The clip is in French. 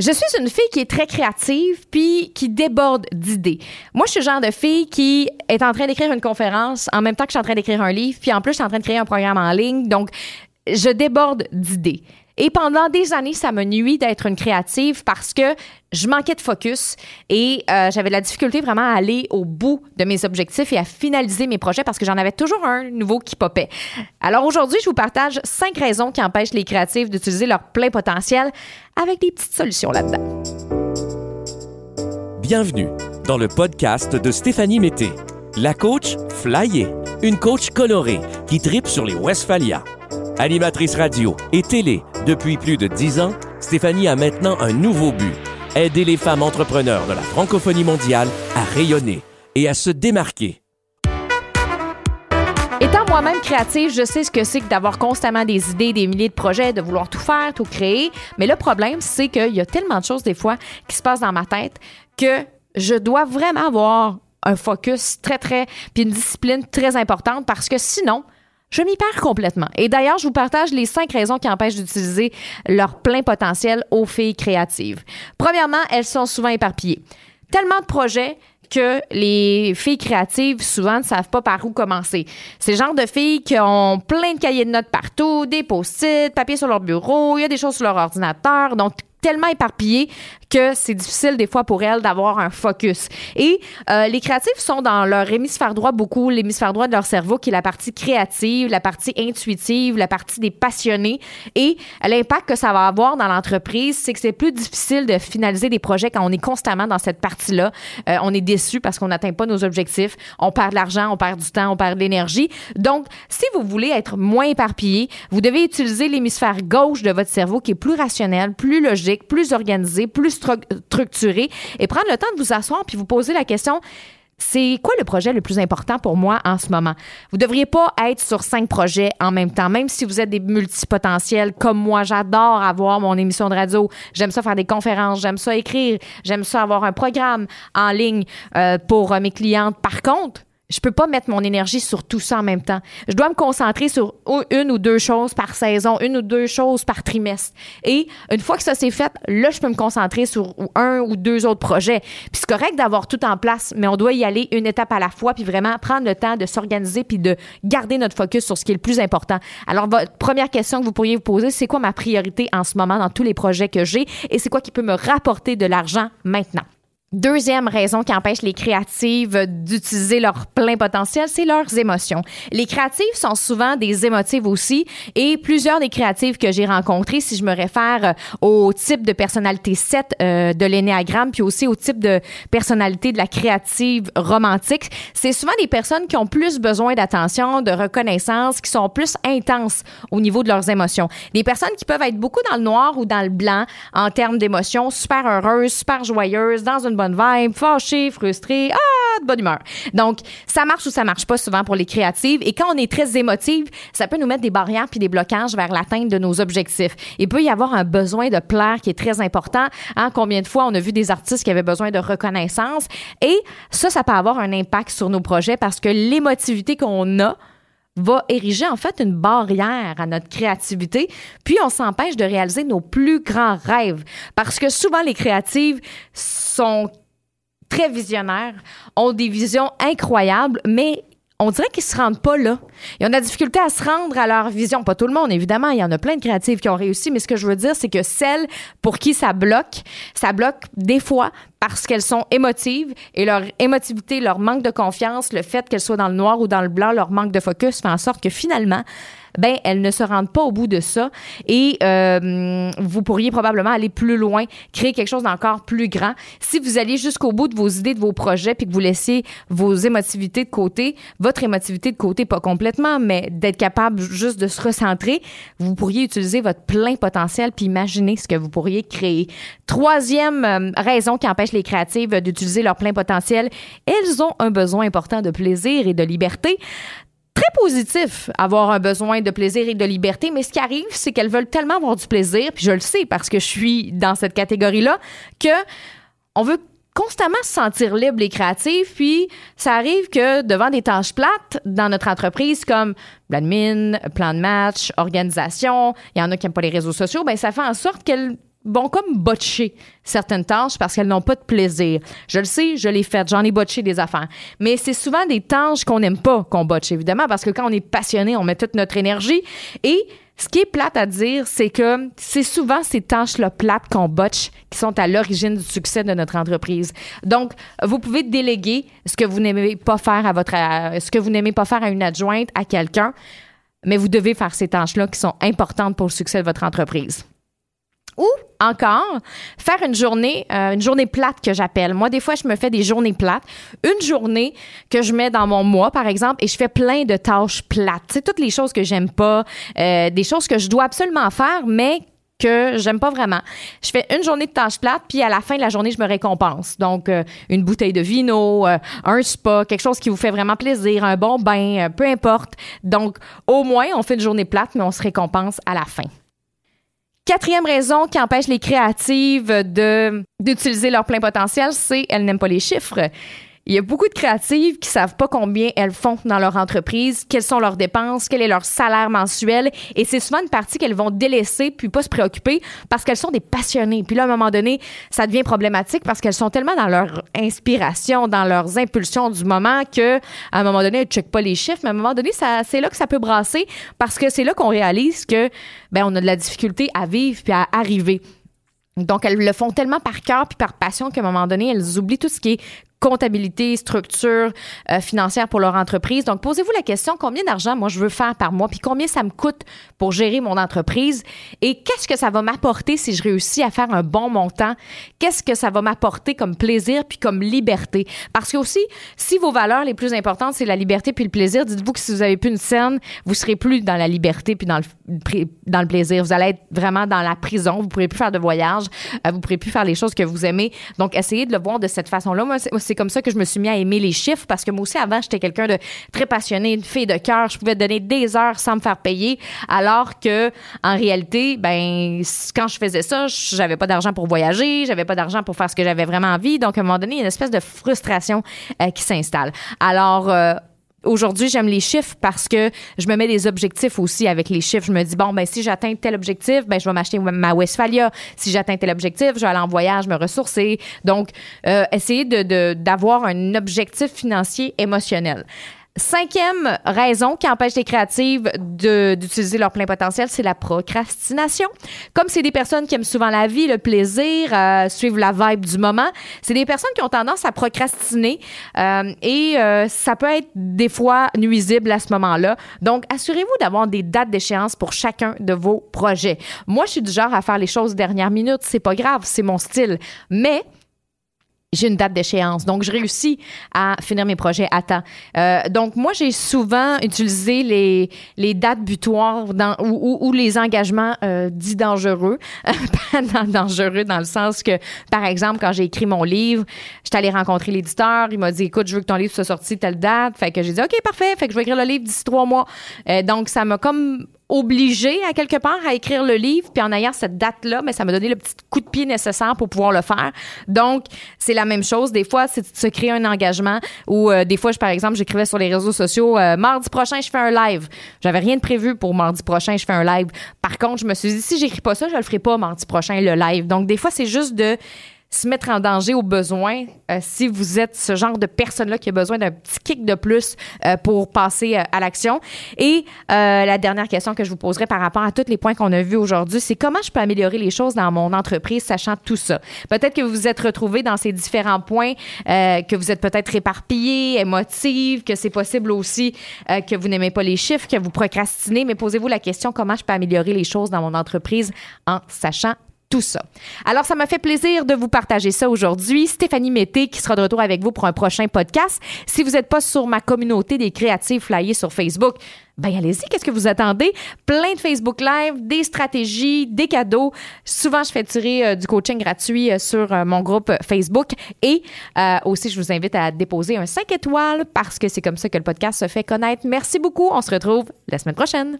Je suis une fille qui est très créative puis qui déborde d'idées. Moi, je suis le genre de fille qui est en train d'écrire une conférence en même temps que je suis en train d'écrire un livre, puis en plus, je suis en train de créer un programme en ligne. Donc, je déborde d'idées. Et pendant des années, ça me nuit d'être une créative parce que je manquais de focus et euh, j'avais de la difficulté vraiment à aller au bout de mes objectifs et à finaliser mes projets parce que j'en avais toujours un nouveau qui popait. Alors aujourd'hui, je vous partage cinq raisons qui empêchent les créatifs d'utiliser leur plein potentiel avec des petites solutions là-dedans. Bienvenue dans le podcast de Stéphanie Mété, la coach flyée, une coach colorée qui tripe sur les Westphalia. Animatrice radio et télé depuis plus de dix ans, Stéphanie a maintenant un nouveau but aider les femmes entrepreneurs de la francophonie mondiale à rayonner et à se démarquer. Étant moi-même créative, je sais ce que c'est que d'avoir constamment des idées, des milliers de projets, de vouloir tout faire, tout créer. Mais le problème, c'est qu'il y a tellement de choses des fois qui se passent dans ma tête que je dois vraiment avoir un focus très, très, puis une discipline très importante parce que sinon, je m'y perds complètement. Et d'ailleurs, je vous partage les cinq raisons qui empêchent d'utiliser leur plein potentiel aux filles créatives. Premièrement, elles sont souvent éparpillées. Tellement de projets que les filles créatives souvent ne savent pas par où commencer. C'est le genre de filles qui ont plein de cahiers de notes partout, des post-it, papier sur leur bureau, il y a des choses sur leur ordinateur. Donc, tellement éparpillées que c'est difficile des fois pour elles d'avoir un focus. Et euh, les créatifs sont dans leur hémisphère droit beaucoup, l'hémisphère droit de leur cerveau qui est la partie créative, la partie intuitive, la partie des passionnés. Et l'impact que ça va avoir dans l'entreprise, c'est que c'est plus difficile de finaliser des projets quand on est constamment dans cette partie-là. Euh, on est déçu parce qu'on n'atteint pas nos objectifs. On perd de l'argent, on perd du temps, on perd de l'énergie. Donc, si vous voulez être moins éparpillé, vous devez utiliser l'hémisphère gauche de votre cerveau qui est plus rationnel, plus logique, plus organisé, plus structuré et prendre le temps de vous asseoir puis vous poser la question c'est quoi le projet le plus important pour moi en ce moment? Vous ne devriez pas être sur cinq projets en même temps, même si vous êtes des multipotentiels comme moi. J'adore avoir mon émission de radio. J'aime ça faire des conférences. J'aime ça écrire. J'aime ça avoir un programme en ligne euh, pour euh, mes clientes. Par contre, je peux pas mettre mon énergie sur tout ça en même temps. Je dois me concentrer sur une ou deux choses par saison, une ou deux choses par trimestre. Et une fois que ça s'est fait, là, je peux me concentrer sur un ou deux autres projets. Puis c'est correct d'avoir tout en place, mais on doit y aller une étape à la fois, puis vraiment prendre le temps de s'organiser, puis de garder notre focus sur ce qui est le plus important. Alors, votre première question que vous pourriez vous poser, c'est quoi ma priorité en ce moment dans tous les projets que j'ai et c'est quoi qui peut me rapporter de l'argent maintenant? Deuxième raison qui empêche les créatives d'utiliser leur plein potentiel, c'est leurs émotions. Les créatives sont souvent des émotives aussi et plusieurs des créatives que j'ai rencontrées, si je me réfère au type de personnalité 7 euh, de l'énéagramme, puis aussi au type de personnalité de la créative romantique, c'est souvent des personnes qui ont plus besoin d'attention, de reconnaissance, qui sont plus intenses au niveau de leurs émotions. Des personnes qui peuvent être beaucoup dans le noir ou dans le blanc en termes d'émotions, super heureuses, super joyeuses, dans une bonne vibe, fâché, frustré, ah, de bonne humeur. Donc, ça marche ou ça marche pas souvent pour les créatives. Et quand on est très émotive, ça peut nous mettre des barrières puis des blocages vers l'atteinte de nos objectifs. Il peut y avoir un besoin de plaire qui est très important. Hein, combien de fois on a vu des artistes qui avaient besoin de reconnaissance? Et ça, ça peut avoir un impact sur nos projets parce que l'émotivité qu'on a, va ériger en fait une barrière à notre créativité, puis on s'empêche de réaliser nos plus grands rêves. Parce que souvent, les créatives sont très visionnaires, ont des visions incroyables, mais on dirait qu'ils se rendent pas là. Ils ont de la difficulté à se rendre à leur vision. Pas tout le monde, évidemment. Il y en a plein de créatives qui ont réussi, mais ce que je veux dire, c'est que celles pour qui ça bloque, ça bloque des fois parce qu'elles sont émotives et leur émotivité, leur manque de confiance, le fait qu'elles soient dans le noir ou dans le blanc, leur manque de focus fait en sorte que finalement, ben elles ne se rendent pas au bout de ça et euh, vous pourriez probablement aller plus loin, créer quelque chose d'encore plus grand. Si vous allez jusqu'au bout de vos idées, de vos projets, puis que vous laissez vos émotivités de côté, votre émotivité de côté, pas complètement, mais d'être capable juste de se recentrer, vous pourriez utiliser votre plein potentiel puis imaginer ce que vous pourriez créer. Troisième euh, raison qui empêche les créatives d'utiliser leur plein potentiel, elles ont un besoin important de plaisir et de liberté très positif avoir un besoin de plaisir et de liberté, mais ce qui arrive, c'est qu'elles veulent tellement avoir du plaisir, puis je le sais parce que je suis dans cette catégorie-là, que on veut constamment se sentir libre et créatif, puis ça arrive que devant des tâches plates dans notre entreprise comme l'admin, plan de match, organisation, il y en a qui n'aiment pas les réseaux sociaux, ben ça fait en sorte qu'elles vont comme botcher certaines tâches parce qu'elles n'ont pas de plaisir. Je le sais, je l'ai fait, j'en ai botché des affaires. Mais c'est souvent des tâches qu'on n'aime pas qu'on botche, évidemment, parce que quand on est passionné, on met toute notre énergie. Et ce qui est plate à dire, c'est que c'est souvent ces tâches-là plates qu'on botche qui sont à l'origine du succès de notre entreprise. Donc, vous pouvez déléguer ce que vous n'aimez pas faire à votre, ce que vous n'aimez pas faire à une adjointe, à quelqu'un, mais vous devez faire ces tâches-là qui sont importantes pour le succès de votre entreprise. Ou encore, faire une journée, euh, une journée plate que j'appelle. Moi, des fois, je me fais des journées plates. Une journée que je mets dans mon mois, par exemple, et je fais plein de tâches plates. C'est toutes les choses que j'aime pas, euh, des choses que je dois absolument faire, mais que j'aime pas vraiment. Je fais une journée de tâches plates, puis à la fin de la journée, je me récompense. Donc, euh, une bouteille de vino, un spa, quelque chose qui vous fait vraiment plaisir, un bon bain, peu importe. Donc, au moins, on fait une journée plate, mais on se récompense à la fin. Quatrième raison qui empêche les créatives d'utiliser leur plein potentiel, c'est elles n'aiment pas les chiffres. Il y a beaucoup de créatives qui savent pas combien elles font dans leur entreprise, quelles sont leurs dépenses, quel est leur salaire mensuel. Et c'est souvent une partie qu'elles vont délaisser puis pas se préoccuper parce qu'elles sont des passionnées. Puis là, à un moment donné, ça devient problématique parce qu'elles sont tellement dans leur inspiration, dans leurs impulsions du moment que, à un moment donné, elles checkent pas les chiffres. Mais à un moment donné, c'est là que ça peut brasser parce que c'est là qu'on réalise que, ben, on a de la difficulté à vivre puis à arriver. Donc, elles le font tellement par cœur puis par passion qu'à un moment donné, elles oublient tout ce qui est comptabilité, structure euh, financière pour leur entreprise. Donc, posez-vous la question, combien d'argent moi je veux faire par mois, puis combien ça me coûte pour gérer mon entreprise? Et qu'est-ce que ça va m'apporter si je réussis à faire un bon montant? Qu'est-ce que ça va m'apporter comme plaisir puis comme liberté? Parce que aussi, si vos valeurs les plus importantes, c'est la liberté puis le plaisir, dites-vous que si vous avez plus une scène, vous serez plus dans la liberté puis dans le, dans le plaisir. Vous allez être vraiment dans la prison. Vous pourrez plus faire de voyage. Euh, vous pourrez plus faire les choses que vous aimez. Donc, essayez de le voir de cette façon-là. Moi, c'est comme ça que je me suis mis à aimer les chiffres parce que moi aussi, avant, j'étais quelqu'un de très passionné, une fille de cœur. Je pouvais donner des heures sans me faire payer. Alors que, en réalité, ben, quand je faisais ça, j'avais pas d'argent pour voyager, j'avais pas d'argent pour faire ce que j'avais vraiment envie. Donc, à un moment donné, il y a une espèce de frustration euh, qui s'installe. Alors, euh, Aujourd'hui, j'aime les chiffres parce que je me mets des objectifs aussi avec les chiffres. Je me dis, bon, ben, si j'atteins tel objectif, ben, je vais m'acheter ma Westphalia. Si j'atteins tel objectif, je vais aller en voyage, me ressourcer. Donc, euh, essayer de, d'avoir un objectif financier émotionnel. Cinquième raison qui empêche les créatives d'utiliser leur plein potentiel, c'est la procrastination. Comme c'est des personnes qui aiment souvent la vie, le plaisir, euh, suivre la vibe du moment, c'est des personnes qui ont tendance à procrastiner euh, et euh, ça peut être des fois nuisible à ce moment-là. Donc, assurez-vous d'avoir des dates d'échéance pour chacun de vos projets. Moi, je suis du genre à faire les choses dernière minute, c'est pas grave, c'est mon style. Mais j'ai une date d'échéance. Donc, je réussis à finir mes projets à temps. Euh, donc, moi, j'ai souvent utilisé les, les dates butoirs ou, les engagements euh, dits dangereux. Pas dangereux dans le sens que, par exemple, quand j'ai écrit mon livre, j'étais allée rencontrer l'éditeur. Il m'a dit, écoute, je veux que ton livre soit sorti telle date. Fait que j'ai dit, OK, parfait. Fait que je vais écrire le livre d'ici trois mois. Euh, donc, ça m'a comme obligé à quelque part à écrire le livre, puis en ayant cette date-là, mais ça m'a donné le petit coup de pied nécessaire pour pouvoir le faire. Donc, c'est la même chose. Des fois, c'est de se créer un engagement ou euh, des fois, je, par exemple, j'écrivais sur les réseaux sociaux, euh, mardi prochain, je fais un live. J'avais rien de prévu pour mardi prochain, je fais un live. Par contre, je me suis dit, si j'écris pas ça, je le ferai pas mardi prochain, le live. Donc, des fois, c'est juste de se mettre en danger au besoin euh, si vous êtes ce genre de personne-là qui a besoin d'un petit kick de plus euh, pour passer euh, à l'action. Et la dernière question que je vous poserai par rapport à tous les points qu'on a vus aujourd'hui, c'est comment je peux améliorer les choses dans mon entreprise sachant tout ça? Peut-être que vous vous êtes retrouvé dans ces différents points, que vous êtes peut-être éparpillé, émotive, que c'est possible aussi que vous n'aimez pas les chiffres, que vous procrastinez, mais posez-vous la question comment je peux améliorer les choses dans mon entreprise en sachant tout ça. Alors, ça m'a fait plaisir de vous partager ça aujourd'hui. Stéphanie Mété qui sera de retour avec vous pour un prochain podcast. Si vous n'êtes pas sur ma communauté des créatifs flyés sur Facebook, ben allez-y, qu'est-ce que vous attendez? Plein de Facebook Live, des stratégies, des cadeaux. Souvent, je fais tirer euh, du coaching gratuit euh, sur euh, mon groupe Facebook. Et aussi, je vous invite à déposer un 5 étoiles parce que c'est comme ça que le podcast se fait connaître. Merci beaucoup. On se retrouve la semaine prochaine.